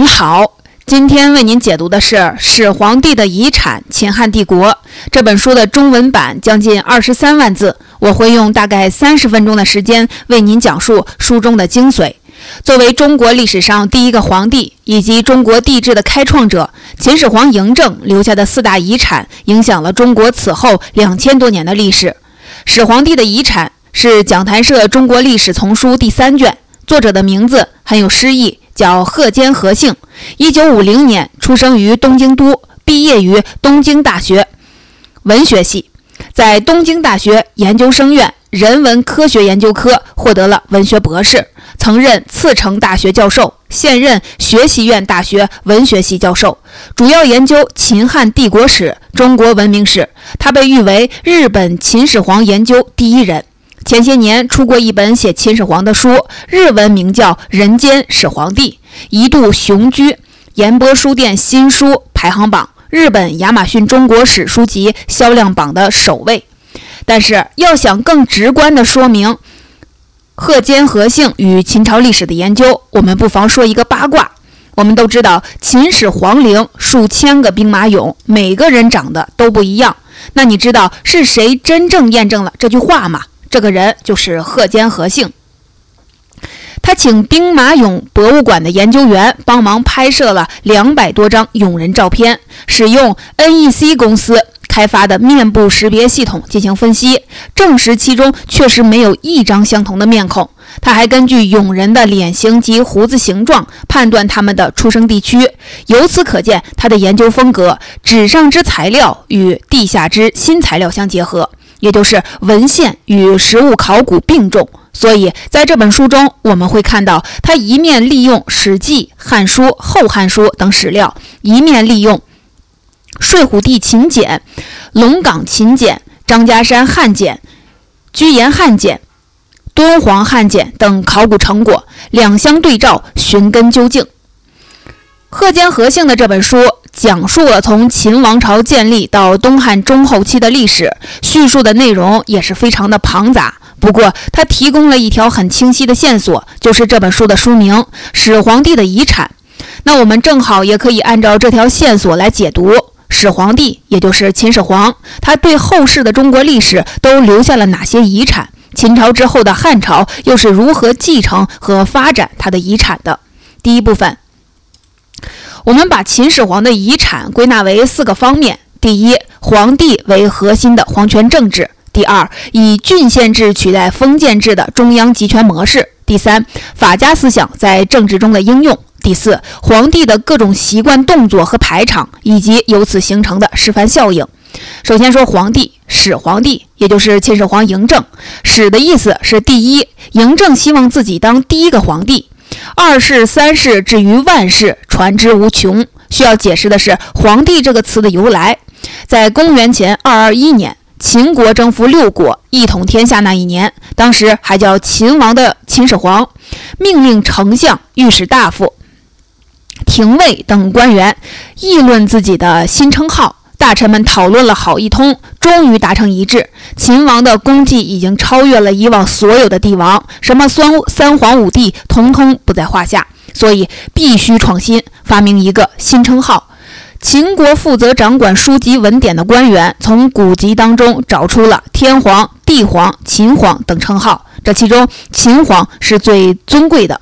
你好，今天为您解读的是《始皇帝的遗产：秦汉帝国》这本书的中文版，将近二十三万字。我会用大概三十分钟的时间为您讲述书中的精髓。作为中国历史上第一个皇帝以及中国帝制的开创者，秦始皇嬴政留下的四大遗产，影响了中国此后两千多年的历史。《始皇帝的遗产》是讲坛社中国历史丛书第三卷，作者的名字很有诗意。叫贺坚何幸，一九五零年出生于东京都，毕业于东京大学文学系，在东京大学研究生院人文科学研究科获得了文学博士，曾任茨城大学教授，现任学习院大学文学系教授，主要研究秦汉帝国史、中国文明史。他被誉为日本秦始皇研究第一人。前些年出过一本写秦始皇的书，日文名叫《人间始皇帝》，一度雄居岩波书店新书排行榜、日本亚马逊中国史书籍销量榜的首位。但是，要想更直观地说明贺坚何姓与秦朝历史的研究，我们不妨说一个八卦。我们都知道，秦始皇陵数千个兵马俑，每个人长得都不一样。那你知道是谁真正验证了这句话吗？这个人就是贺坚和幸，他请兵马俑博物馆的研究员帮忙拍摄了两百多张俑人照片，使用 NEC 公司开发的面部识别系统进行分析，证实其中确实没有一张相同的面孔。他还根据俑人的脸型及胡子形状判断他们的出生地区，由此可见他的研究风格：纸上之材料与地下之新材料相结合。也就是文献与实物考古并重，所以在这本书中，我们会看到他一面利用《史记》《汉书》《后汉书》等史料，一面利用睡虎地秦简、龙岗秦简、张家山汉简、居延汉简、敦煌汉简等考古成果，两相对照，寻根究竟。贺坚何性的这本书。讲述了从秦王朝建立到东汉中后期的历史，叙述的内容也是非常的庞杂。不过，他提供了一条很清晰的线索，就是这本书的书名《始皇帝的遗产》。那我们正好也可以按照这条线索来解读始皇帝，也就是秦始皇，他对后世的中国历史都留下了哪些遗产？秦朝之后的汉朝又是如何继承和发展他的遗产的？第一部分。我们把秦始皇的遗产归纳为四个方面：第一，皇帝为核心的皇权政治；第二，以郡县制取代封建制的中央集权模式；第三，法家思想在政治中的应用；第四，皇帝的各种习惯、动作和排场，以及由此形成的示范效应。首先说皇帝，始皇帝，也就是秦始皇嬴政。始的意思是第一，嬴政希望自己当第一个皇帝。二世、三世至于万世，传之无穷。需要解释的是“皇帝”这个词的由来。在公元前二二一年，秦国征服六国，一统天下那一年，当时还叫秦王的秦始皇，命令丞相、御史大夫、廷尉等官员议论自己的新称号。大臣们讨论了好一通，终于达成一致。秦王的功绩已经超越了以往所有的帝王，什么三三皇五帝，统统不在话下。所以必须创新，发明一个新称号。秦国负责掌管书籍文典的官员，从古籍当中找出了天皇、地皇、秦皇等称号，这其中秦皇是最尊贵的。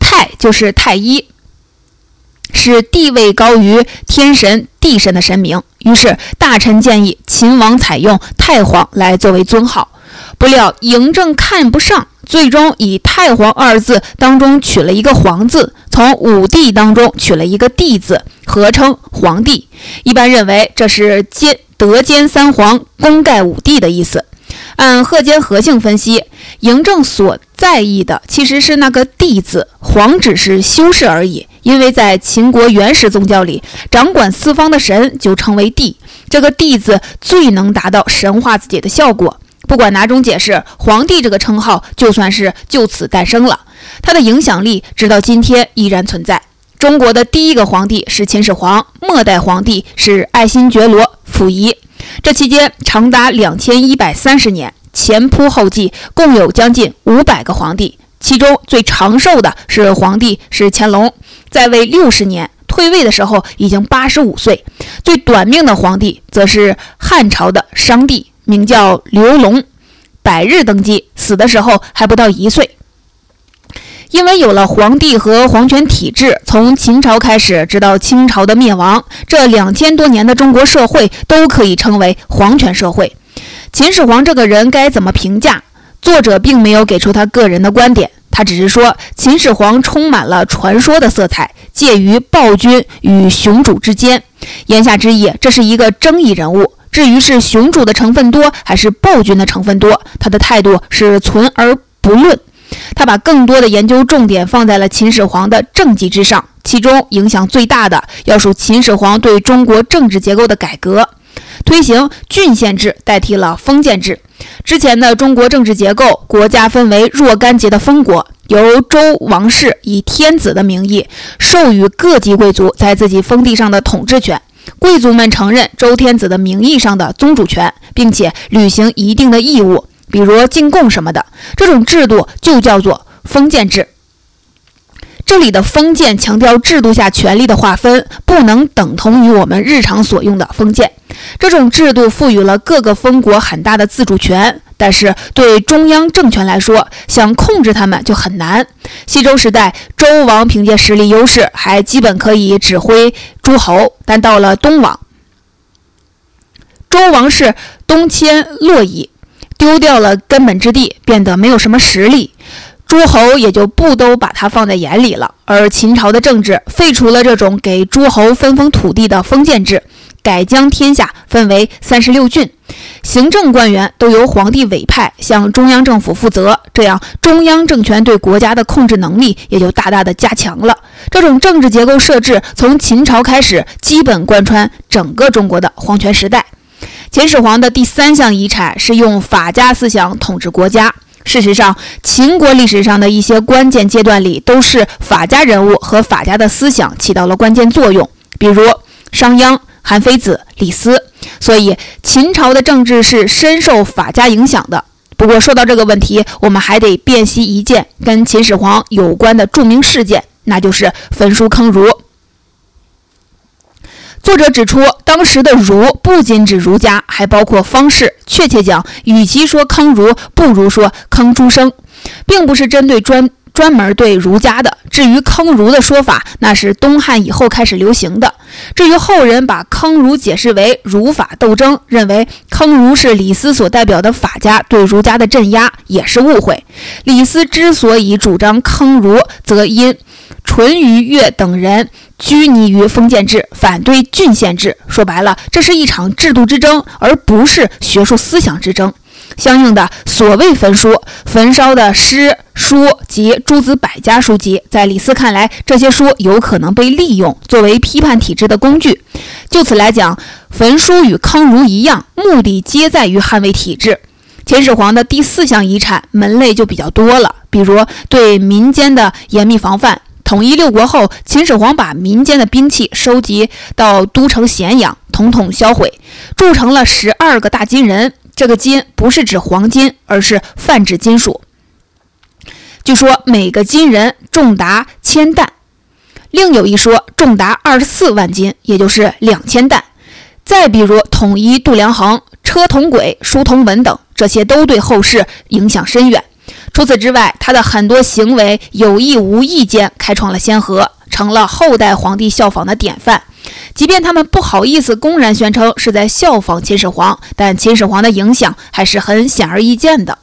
太就是太一。是地位高于天神、地神的神明，于是大臣建议秦王采用太皇来作为尊号。不料嬴政看不上，最终以太皇二字当中取了一个皇字，从武帝当中取了一个帝字，合称皇帝。一般认为这是兼德兼三皇，功盖五帝的意思。按贺坚和姓分析，嬴政所在意的其实是那个帝字，皇只是修饰而已。因为在秦国原始宗教里，掌管四方的神就称为帝，这个帝字最能达到神化自己的效果。不管哪种解释，皇帝这个称号就算是就此诞生了，他的影响力直到今天依然存在。中国的第一个皇帝是秦始皇，末代皇帝是爱新觉罗溥仪，这期间长达两千一百三十年，前仆后继，共有将近五百个皇帝。其中最长寿的是皇帝是乾隆，在位六十年，退位的时候已经八十五岁；最短命的皇帝则是汉朝的商帝，名叫刘隆，百日登基，死的时候还不到一岁。因为有了皇帝和皇权体制，从秦朝开始，直到清朝的灭亡，这两千多年的中国社会都可以称为皇权社会。秦始皇这个人该怎么评价？作者并没有给出他个人的观点，他只是说秦始皇充满了传说的色彩，介于暴君与雄主之间。言下之意，这是一个争议人物。至于是雄主的成分多还是暴君的成分多，他的态度是存而不论。他把更多的研究重点放在了秦始皇的政绩之上，其中影响最大的要数秦始皇对中国政治结构的改革，推行郡县制代替了封建制。之前的中国政治结构，国家分为若干节的封国，由周王室以天子的名义授予各级贵族在自己封地上的统治权，贵族们承认周天子的名义上的宗主权，并且履行一定的义务。比如进贡什么的，这种制度就叫做封建制。这里的封建强调制度下权力的划分，不能等同于我们日常所用的封建。这种制度赋予了各个封国很大的自主权，但是对中央政权来说，想控制他们就很难。西周时代，周王凭借实力优势，还基本可以指挥诸侯，但到了东王，周王室东迁洛邑。丢掉了根本之地，变得没有什么实力，诸侯也就不都把他放在眼里了。而秦朝的政治废除了这种给诸侯分封土地的封建制，改将天下分为三十六郡，行政官员都由皇帝委派，向中央政府负责。这样，中央政权对国家的控制能力也就大大的加强了。这种政治结构设置从秦朝开始，基本贯穿整个中国的皇权时代。秦始皇的第三项遗产是用法家思想统治国家。事实上，秦国历史上的一些关键阶段里，都是法家人物和法家的思想起到了关键作用，比如商鞅、韩非子、李斯。所以，秦朝的政治是深受法家影响的。不过，说到这个问题，我们还得辨析一件跟秦始皇有关的著名事件，那就是焚书坑儒。作者指出，当时的儒不仅指儒家，还包括方士。确切讲，与其说坑儒，不如说坑诸生，并不是针对专专门对儒家的。至于坑儒的说法，那是东汉以后开始流行的。至于后人把坑儒解释为儒法斗争，认为坑儒是李斯所代表的法家对儒家的镇压，也是误会。李斯之所以主张坑儒，则因淳于越等人。拘泥于封建制，反对郡县制。说白了，这是一场制度之争，而不是学术思想之争。相应的，所谓焚书、焚烧的诗书及诸子百家书籍，在李斯看来，这些书有可能被利用作为批判体制的工具。就此来讲，焚书与坑儒一样，目的皆在于捍卫体制。秦始皇的第四项遗产门类就比较多了，比如对民间的严密防范。统一六国后，秦始皇把民间的兵器收集到都城咸阳，统统销毁，铸成了十二个大金人。这个金不是指黄金，而是泛指金属。据说每个金人重达千担，另有一说重达二十四万斤，也就是两千担。再比如统一度量衡、车同轨、书同文等，这些都对后世影响深远。除此之外，他的很多行为有意无意间开创了先河，成了后代皇帝效仿的典范。即便他们不好意思公然宣称是在效仿秦始皇，但秦始皇的影响还是很显而易见的。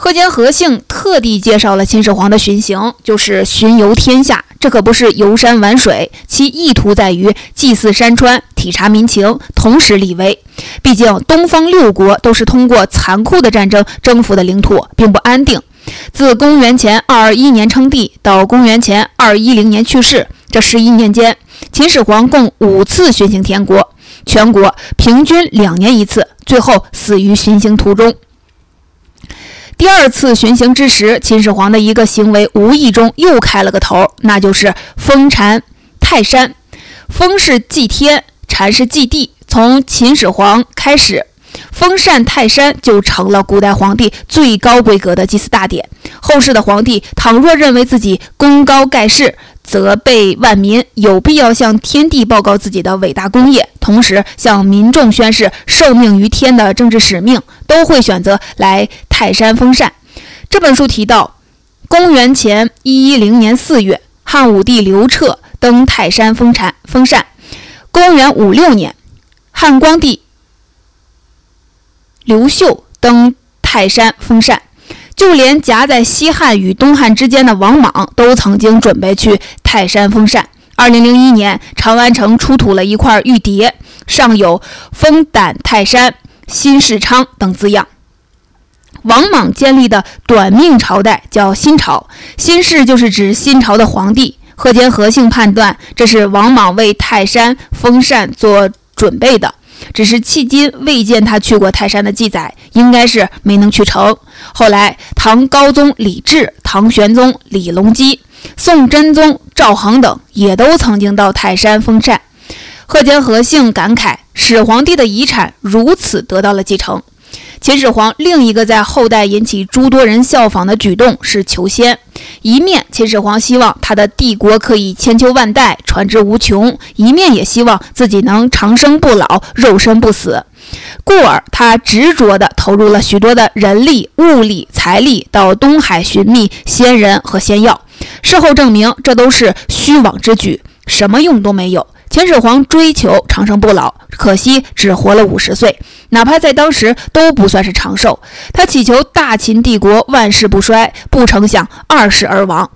贺坚何姓特地介绍了秦始皇的巡行，就是巡游天下。这可不是游山玩水，其意图在于祭祀山川、体察民情，同时立威。毕竟东方六国都是通过残酷的战争征服的领土，并不安定。自公元前二二一年称帝到公元前二一零年去世，这十一年间，秦始皇共五次巡行天国，全国平均两年一次，最后死于巡行途中。第二次巡行之时，秦始皇的一个行为无意中又开了个头，那就是封禅泰山。封是祭天，禅是祭地。从秦始皇开始，封禅泰山就成了古代皇帝最高规格的祭祀大典。后世的皇帝倘若认为自己功高盖世，责备万民，有必要向天地报告自己的伟大功业，同时向民众宣誓受命于天的政治使命，都会选择来 泰山封禅。这本书提到，公元前一一零年四月，汉武帝刘彻登泰山封禅封禅；公元五六年，汉光帝刘秀登泰山封禅。就连夹在西汉与东汉之间的王莽都曾经准备去泰山封禅。二零零一年，长安城出土了一块玉牒，上有“封胆泰山，新世昌”等字样。王莽建立的短命朝代叫新朝，新氏就是指新朝的皇帝。贺坚、何姓判断，这是王莽为泰山封禅做准备的。只是迄今未见他去过泰山的记载，应该是没能去成。后来，唐高宗李治、唐玄宗李隆基、宋真宗赵恒等也都曾经到泰山封禅。贺坚、何姓感慨：始皇帝的遗产如此得到了继承。秦始皇另一个在后代引起诸多人效仿的举动是求仙。一面，秦始皇希望他的帝国可以千秋万代、传之无穷；一面也希望自己能长生不老、肉身不死。故而，他执着地投入了许多的人力、物力、财力到东海寻觅仙人和仙药。事后证明，这都是虚妄之举，什么用都没有。秦始皇追求长生不老，可惜只活了五十岁，哪怕在当时都不算是长寿。他祈求大秦帝国万世不衰，不成想二世而亡。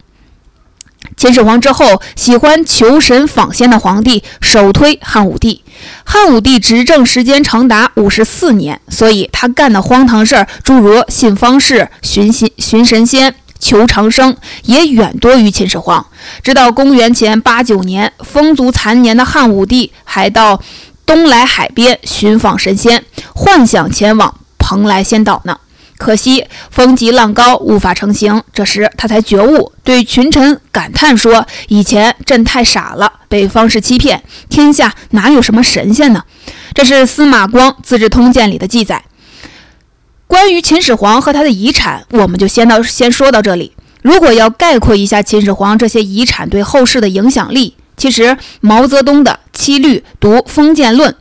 秦始皇之后，喜欢求神访仙的皇帝首推汉武帝。汉武帝执政时间长达五十四年，所以他干的荒唐事儿，诸如信方士、寻仙、寻神仙。求长生也远多于秦始皇。直到公元前八九年，风烛残年的汉武帝还到东来海边寻访神仙，幻想前往蓬莱仙岛呢。可惜风急浪高，无法成行。这时他才觉悟，对群臣感叹说：“以前朕太傻了，被方士欺骗。天下哪有什么神仙呢？”这是司马光《资治通鉴》里的记载。关于秦始皇和他的遗产，我们就先到先说到这里。如果要概括一下秦始皇这些遗产对后世的影响力，其实毛泽东的《七律读封建论》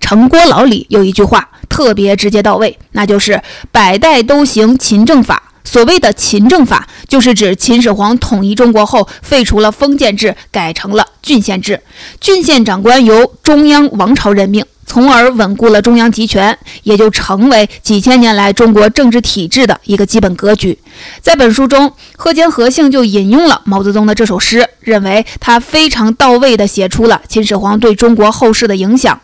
成郭老李有一句话特别直接到位，那就是“百代都行秦政法”。所谓的秦政法，就是指秦始皇统一中国后废除了封建制，改成了郡县制，郡县长官由中央王朝任命。从而稳固了中央集权，也就成为几千年来中国政治体制的一个基本格局。在本书中，贺坚、何姓就引用了毛泽东的这首诗，认为他非常到位地写出了秦始皇对中国后世的影响。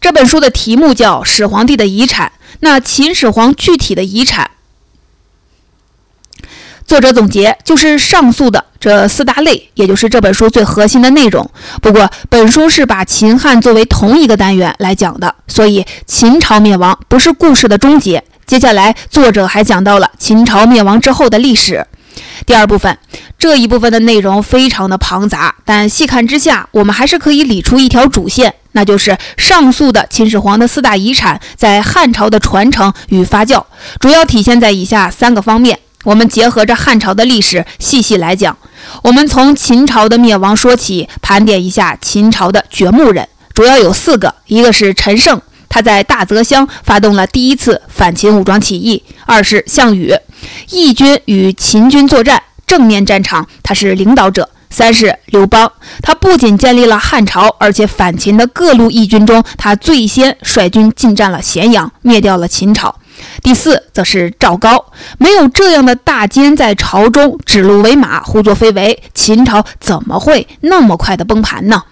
这本书的题目叫《始皇帝的遗产》，那秦始皇具体的遗产。作者总结就是上述的这四大类，也就是这本书最核心的内容。不过，本书是把秦汉作为同一个单元来讲的，所以秦朝灭亡不是故事的终结。接下来，作者还讲到了秦朝灭亡之后的历史。第二部分这一部分的内容非常的庞杂，但细看之下，我们还是可以理出一条主线，那就是上述的秦始皇的四大遗产在汉朝的传承与发酵，主要体现在以下三个方面。我们结合着汉朝的历史细细来讲。我们从秦朝的灭亡说起，盘点一下秦朝的掘墓人，主要有四个：一个是陈胜，他在大泽乡发动了第一次反秦武装起义；二是项羽，义军与秦军作战，正面战场他是领导者；三是刘邦，他不仅建立了汉朝，而且反秦的各路义军中，他最先率军进占了咸阳，灭掉了秦朝。第四，则是赵高，没有这样的大奸在朝中指鹿为马、胡作非为，秦朝怎么会那么快的崩盘呢？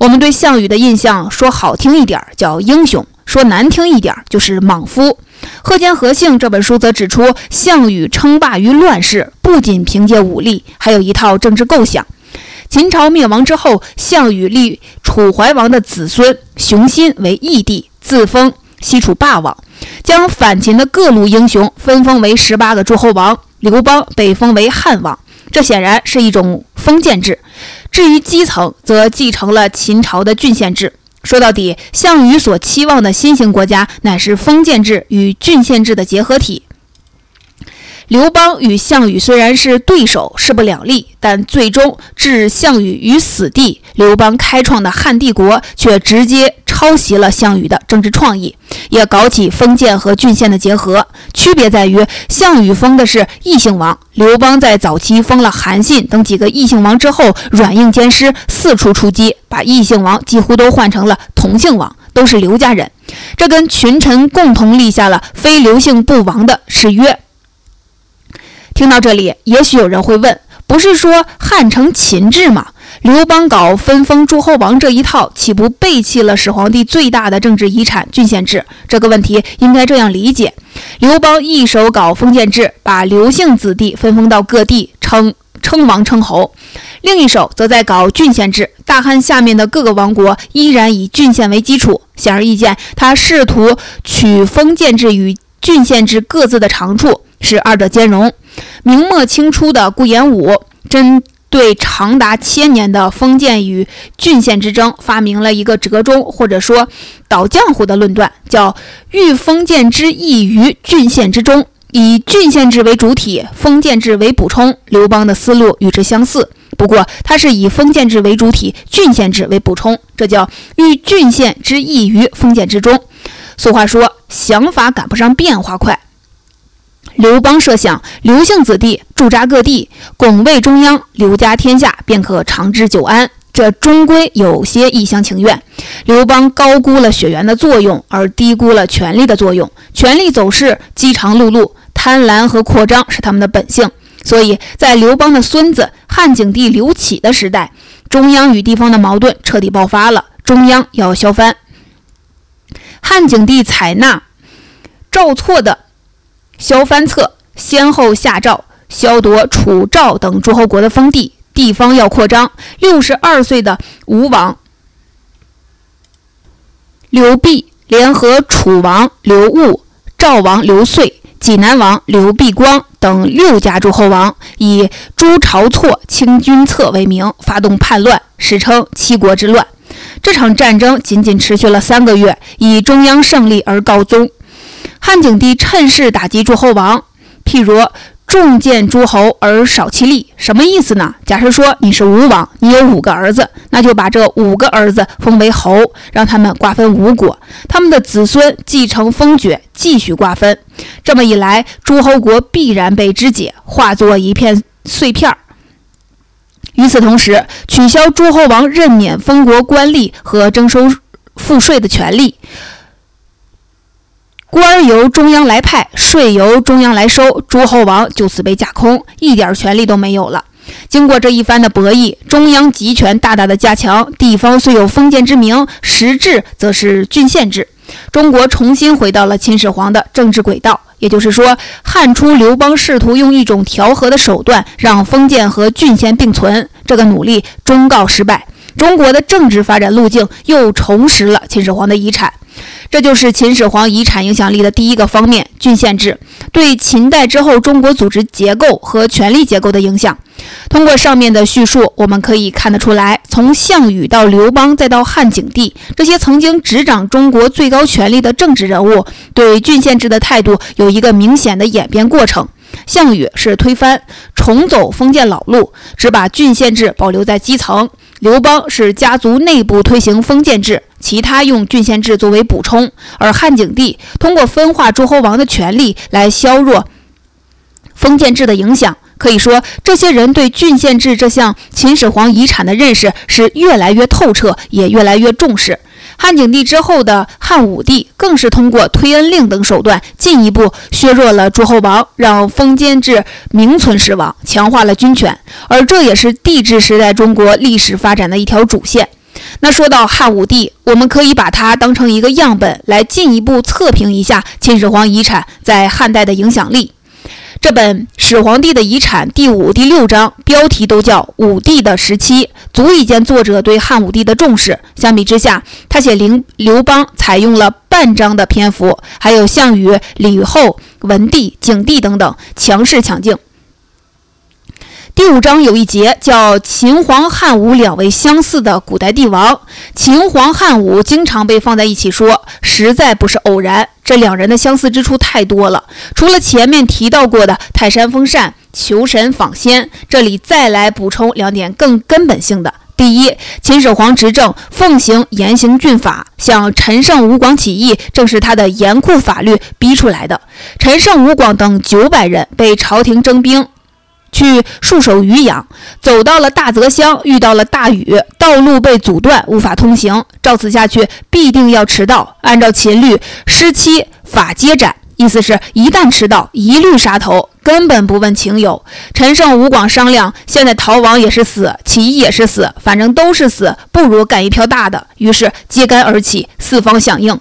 我们对项羽的印象，说好听一点叫英雄，说难听一点就是莽夫。贺坚、何姓这本书则指出，项羽称霸于乱世，不仅凭借武力，还有一套政治构想。秦朝灭亡之后，项羽立楚怀王的子孙熊心为义帝，自封西楚霸王。将反秦的各路英雄分封为十八个诸侯王，刘邦被封为汉王，这显然是一种封建制。至于基层，则继承了秦朝的郡县制。说到底，项羽所期望的新型国家乃是封建制与郡县制的结合体。刘邦与项羽虽然是对手，势不两立，但最终置项羽于死地。刘邦开创的汉帝国却直接抄袭了项羽的政治创意，也搞起封建和郡县的结合。区别在于，项羽封的是异姓王，刘邦在早期封了韩信等几个异姓王之后，软硬兼施，四处出击，把异姓王几乎都换成了同姓王，都是刘家人。这跟群臣共同立下了非刘姓不亡的誓约。听到这里，也许有人会问：不是说汉承秦制吗？刘邦搞分封诸侯王这一套，岂不背弃了始皇帝最大的政治遗产郡县制？这个问题应该这样理解：刘邦一手搞封建制，把刘姓子弟分封到各地，称称王称侯；另一手则在搞郡县制，大汉下面的各个王国依然以郡县为基础。显而易见，他试图取封建制与郡县制各自的长处，使二者兼容。明末清初的顾炎武针对长达千年的封建与郡县之争，发明了一个折中或者说倒浆糊的论断，叫“欲封建之易于郡县之中，以郡县制为主体，封建制为补充”。刘邦的思路与之相似，不过他是以封建制为主体，郡县制为补充，这叫“欲郡县之易于封建之中”。俗话说：“想法赶不上变化快。”刘邦设想，刘姓子弟驻扎各地，拱卫中央，刘家天下便可长治久安。这终归有些一厢情愿。刘邦高估了血缘的作用，而低估了权力的作用。权力走势饥肠辘辘，贪婪和扩张是他们的本性。所以在刘邦的孙子汉景帝刘启的时代，中央与地方的矛盾彻底爆发了，中央要削藩。汉景帝采纳赵错的。萧藩策先后下诏削夺楚、赵等诸侯国的封地，地方要扩张。六十二岁的吴王刘濞联合楚王刘戊、赵王刘遂、济南王刘辟光等六家诸侯王，以诛晁错、清君侧为名，发动叛乱，史称七国之乱。这场战争仅仅持续了三个月，以中央胜利而告终。汉景帝趁势打击诸侯王，譬如重建诸侯而少其力，什么意思呢？假设说你是吴王，你有五个儿子，那就把这五个儿子封为侯，让他们瓜分吴国，他们的子孙继承封爵，继续瓜分。这么一来，诸侯国必然被肢解，化作一片碎片儿。与此同时，取消诸侯王任免封国官吏和征收赋税的权利。官由中央来派，税由中央来收，诸侯王就此被架空，一点权利都没有了。经过这一番的博弈，中央集权大大的加强，地方虽有封建之名，实质则是郡县制。中国重新回到了秦始皇的政治轨道。也就是说，汉初刘邦试图用一种调和的手段，让封建和郡县并存，这个努力终告失败。中国的政治发展路径又重拾了秦始皇的遗产。这就是秦始皇遗产影响力的第一个方面——郡县制对秦代之后中国组织结构和权力结构的影响。通过上面的叙述，我们可以看得出来，从项羽到刘邦再到汉景帝，这些曾经执掌中国最高权力的政治人物，对郡县制的态度有一个明显的演变过程。项羽是推翻、重走封建老路，只把郡县制保留在基层；刘邦是家族内部推行封建制，其他用郡县制作为补充；而汉景帝通过分化诸侯王的权力来削弱封建制的影响。可以说，这些人对郡县制这项秦始皇遗产的认识是越来越透彻，也越来越重视。汉景帝之后的汉武帝，更是通过推恩令等手段，进一步削弱了诸侯王，让封建制名存实亡，强化了军权。而这也是帝制时代中国历史发展的一条主线。那说到汉武帝，我们可以把它当成一个样本，来进一步测评一下秦始皇遗产在汉代的影响力。这本《始皇帝的遗产》第五、第六章标题都叫“武帝的时期”，足以见作者对汉武帝的重视。相比之下，他写刘刘邦采用了半章的篇幅，还有项羽、吕后、文帝、景帝等等，强势抢镜。第五章有一节叫秦皇汉武两位相似的古代帝王。秦皇汉武经常被放在一起说，实在不是偶然。这两人的相似之处太多了，除了前面提到过的泰山封禅、求神访仙，这里再来补充两点更根本性的。第一，秦始皇执政奉行严刑峻法，像陈胜吴广起义，正是他的严酷法律逼出来的。陈胜吴广等九百人被朝廷征兵。去戍守渔阳，走到了大泽乡，遇到了大雨，道路被阻断，无法通行。照此下去，必定要迟到。按照秦律，失期法皆斩，意思是一旦迟到，一律杀头，根本不问情由。陈胜吴广商量，现在逃亡也是死，起义也是死，反正都是死，不如干一票大的。于是揭竿而起，四方响应。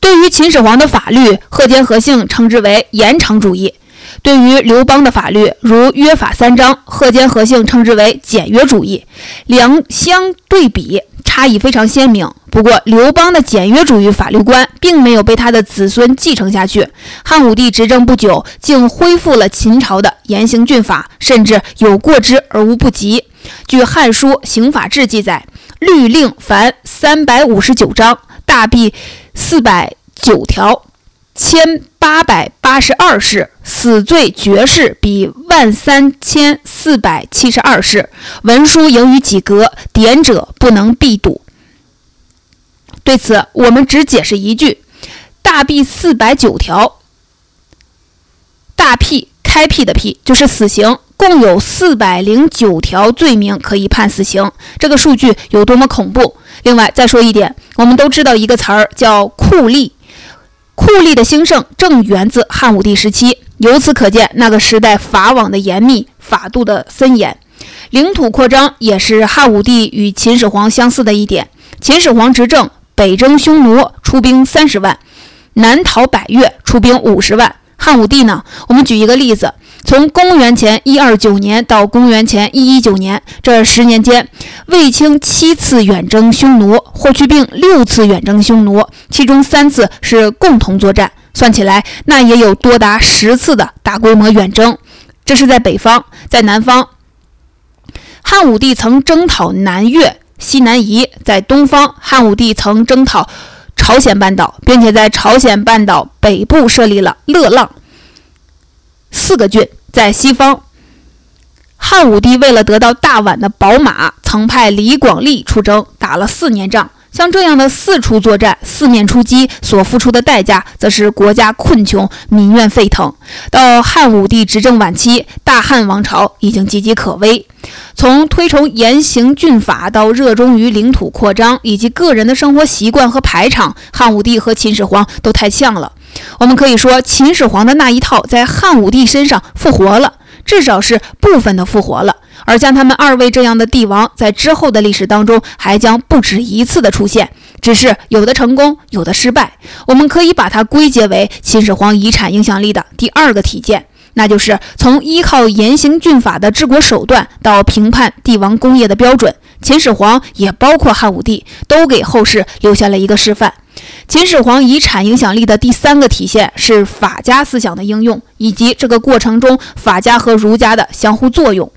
对于秦始皇的法律，贺坚、何姓称之为延长主义。对于刘邦的法律，如约法三章，贺坚、和姓称之为简约主义。两相对比，差异非常鲜明。不过，刘邦的简约主义法律观并没有被他的子孙继承下去。汉武帝执政不久，竟恢复了秦朝的严刑峻法，甚至有过之而无不及。据《汉书·刑法志》记载，律令凡三百五十九章，大弊四百九条。千八百八十二世，死罪绝世比万三千四百七十二世，文书盈于几格，典者不能必睹。对此，我们只解释一句：大辟四百九条，大辟开辟的辟就是死刑，共有四百零九条罪名可以判死刑。这个数据有多么恐怖？另外再说一点，我们都知道一个词儿叫酷吏。酷吏的兴盛正源自汉武帝时期，由此可见那个时代法网的严密，法度的森严。领土扩张也是汉武帝与秦始皇相似的一点。秦始皇执政，北征匈奴出兵三十万，南讨百越出兵五十万。汉武帝呢？我们举一个例子。从公元前一二九年到公元前一一九年这十年间，卫青七次远征匈奴，霍去病六次远征匈奴，其中三次是共同作战，算起来那也有多达十次的大规模远征。这是在北方，在南方，汉武帝曾征讨南越、西南夷；在东方，汉武帝曾征讨朝鲜半岛，并且在朝鲜半岛北部设立了乐浪四个郡。在西方，汉武帝为了得到大宛的宝马，曾派李广利出征，打了四年仗。像这样的四处作战、四面出击，所付出的代价，则是国家困穷、民怨沸腾。到汉武帝执政晚期，大汉王朝已经岌岌可危。从推崇严刑峻法到热衷于领土扩张，以及个人的生活习惯和排场，汉武帝和秦始皇都太像了。我们可以说，秦始皇的那一套在汉武帝身上复活了，至少是部分的复活了。而像他们二位这样的帝王，在之后的历史当中还将不止一次的出现，只是有的成功，有的失败。我们可以把它归结为秦始皇遗产影响力的第二个体现，那就是从依靠严刑峻法的治国手段到评判帝王功业的标准，秦始皇也包括汉武帝，都给后世留下了一个示范。秦始皇遗产影响力的第三个体现是法家思想的应用，以及这个过程中法家和儒家的相互作用。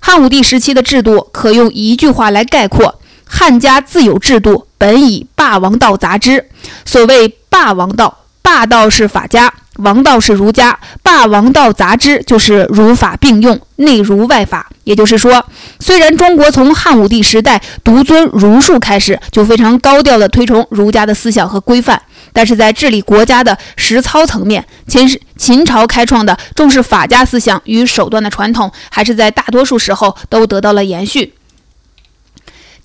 汉武帝时期的制度可用一句话来概括：汉家自有制度，本以霸王道杂之。所谓霸王道，霸道是法家。王道是儒家，霸王道杂之就是儒法并用，内儒外法。也就是说，虽然中国从汉武帝时代独尊儒术开始，就非常高调地推崇儒家的思想和规范，但是在治理国家的实操层面，秦秦朝开创的重视法家思想与手段的传统，还是在大多数时候都得到了延续。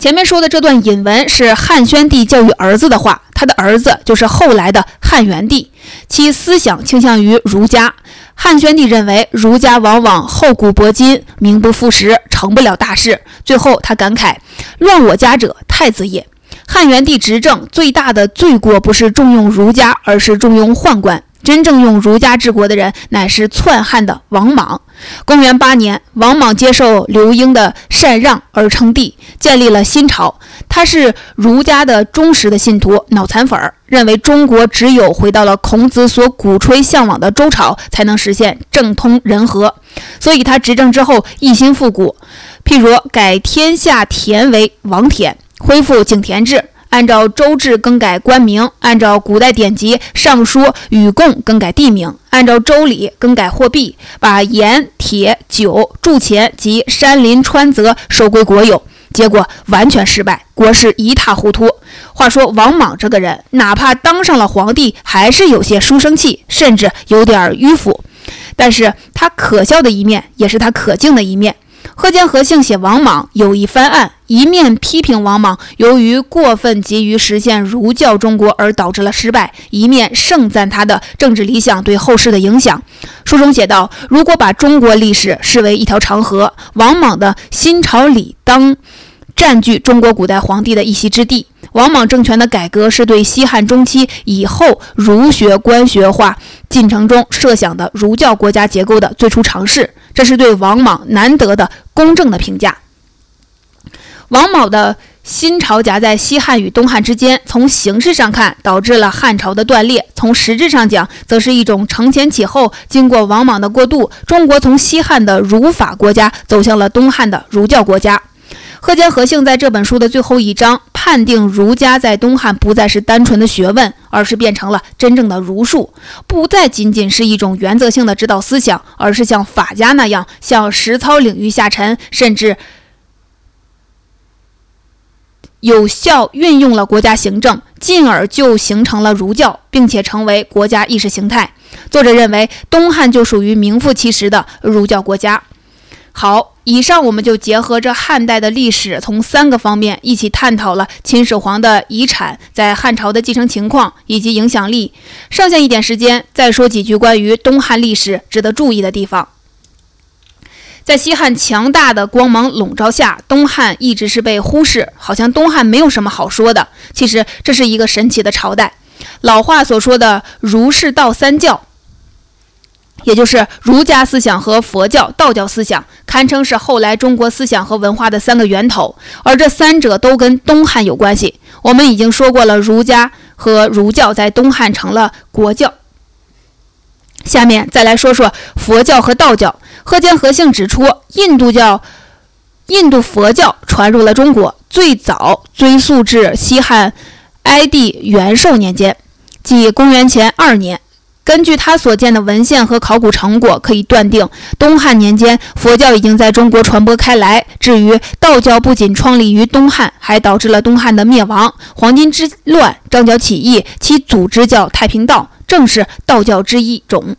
前面说的这段引文是汉宣帝教育儿子的话，他的儿子就是后来的汉元帝，其思想倾向于儒家。汉宣帝认为儒家往往厚古薄今，名不副实，成不了大事。最后他感慨：“乱我家者，太子也。”汉元帝执政最大的罪过不是重用儒家，而是重用宦官。真正用儒家治国的人，乃是篡汉的王莽。公元八年，王莽接受刘英的禅让而称帝，建立了新朝。他是儒家的忠实的信徒，脑残粉儿。认为中国只有回到了孔子所鼓吹向往的周朝，才能实现政通人和。所以他执政之后一心复古，譬如改天下田为王田，恢复井田制。按照周制更改官名，按照古代典籍《尚书》禹贡更改地名，按照周礼更改货币，把盐、铁、酒、铸钱及山林川泽收归国有，结果完全失败，国事一塌糊涂。话说王莽这个人，哪怕当上了皇帝，还是有些书生气，甚至有点迂腐。但是他可笑的一面，也是他可敬的一面。贺建和姓写王莽有一翻案，一面批评王莽由于过分急于实现儒教中国而导致了失败，一面盛赞他的政治理想对后世的影响。书中写道：“如果把中国历史视为一条长河，王莽的新朝理当占据中国古代皇帝的一席之地。王莽政权的改革是对西汉中期以后儒学官学化进程中设想的儒教国家结构的最初尝试。”这是对王莽难得的公正的评价。王莽的新朝夹在西汉与东汉之间，从形式上看导致了汉朝的断裂；从实质上讲，则是一种承前启后。经过王莽的过渡，中国从西汉的儒法国家走向了东汉的儒教国家。贺坚何幸在这本书的最后一章判定儒家在东汉不再是单纯的学问，而是变成了真正的儒术，不再仅仅是一种原则性的指导思想，而是像法家那样向实操领域下沉，甚至有效运用了国家行政，进而就形成了儒教，并且成为国家意识形态。作者认为，东汉就属于名副其实的儒教国家。好，以上我们就结合着汉代的历史，从三个方面一起探讨了秦始皇的遗产在汉朝的继承情况以及影响力。剩下一点时间，再说几句关于东汉历史值得注意的地方。在西汉强大的光芒笼罩下，东汉一直是被忽视，好像东汉没有什么好说的。其实这是一个神奇的朝代。老话所说的“儒释道三教”。也就是儒家思想和佛教、道教思想，堪称是后来中国思想和文化的三个源头，而这三者都跟东汉有关系。我们已经说过了，儒家和儒教在东汉成了国教。下面再来说说佛教和道教。贺坚何幸指出，印度教、印度佛教传入了中国，最早追溯至西汉哀帝元寿年间，即公元前二年。根据他所见的文献和考古成果，可以断定，东汉年间佛教已经在中国传播开来。至于道教，不仅创立于东汉，还导致了东汉的灭亡。黄巾之乱、张角起义，其组织叫太平道，正是道教之一种。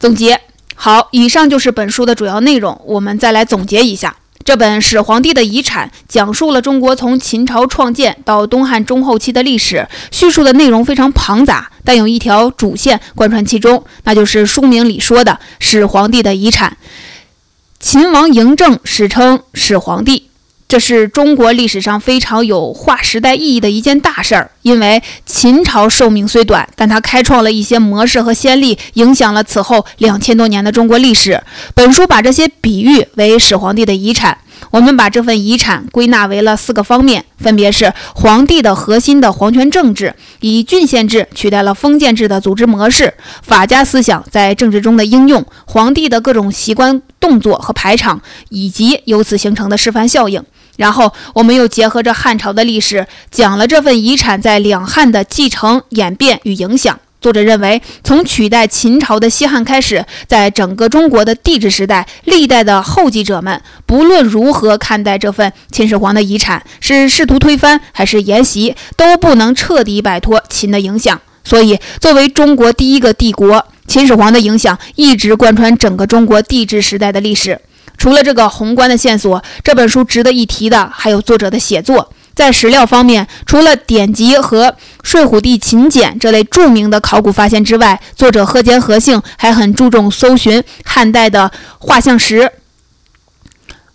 总结好，以上就是本书的主要内容。我们再来总结一下。这本《始皇帝的遗产》讲述了中国从秦朝创建到东汉中后期的历史，叙述的内容非常庞杂，但有一条主线贯穿其中，那就是书名里说的《始皇帝的遗产》。秦王嬴政史称始皇帝。这是中国历史上非常有划时代意义的一件大事儿，因为秦朝寿命虽短，但它开创了一些模式和先例，影响了此后两千多年的中国历史。本书把这些比喻为始皇帝的遗产。我们把这份遗产归纳为了四个方面，分别是皇帝的核心的皇权政治，以郡县制取代了封建制的组织模式；法家思想在政治中的应用；皇帝的各种习惯、动作和排场，以及由此形成的示范效应。然后，我们又结合着汉朝的历史，讲了这份遗产在两汉的继承、演变与影响。作者认为，从取代秦朝的西汉开始，在整个中国的帝制时代，历代的后继者们不论如何看待这份秦始皇的遗产，是试图推翻还是沿袭，都不能彻底摆脱秦的影响。所以，作为中国第一个帝国，秦始皇的影响一直贯穿整个中国帝制时代的历史。除了这个宏观的线索，这本书值得一提的还有作者的写作。在史料方面，除了典籍和《睡虎地秦简》这类著名的考古发现之外，作者贺坚何幸还很注重搜寻汉代的画像石、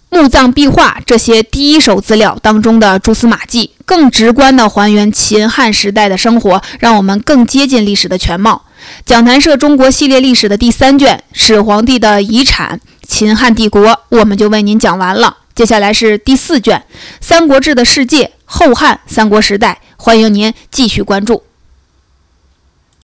墓葬壁画这些第一手资料当中的蛛丝马迹，更直观地还原秦汉时代的生活，让我们更接近历史的全貌。讲坛社中国系列历史的第三卷《始皇帝的遗产：秦汉帝国》，我们就为您讲完了。接下来是第四卷《三国志的世界：后汉三国时代》，欢迎您继续关注。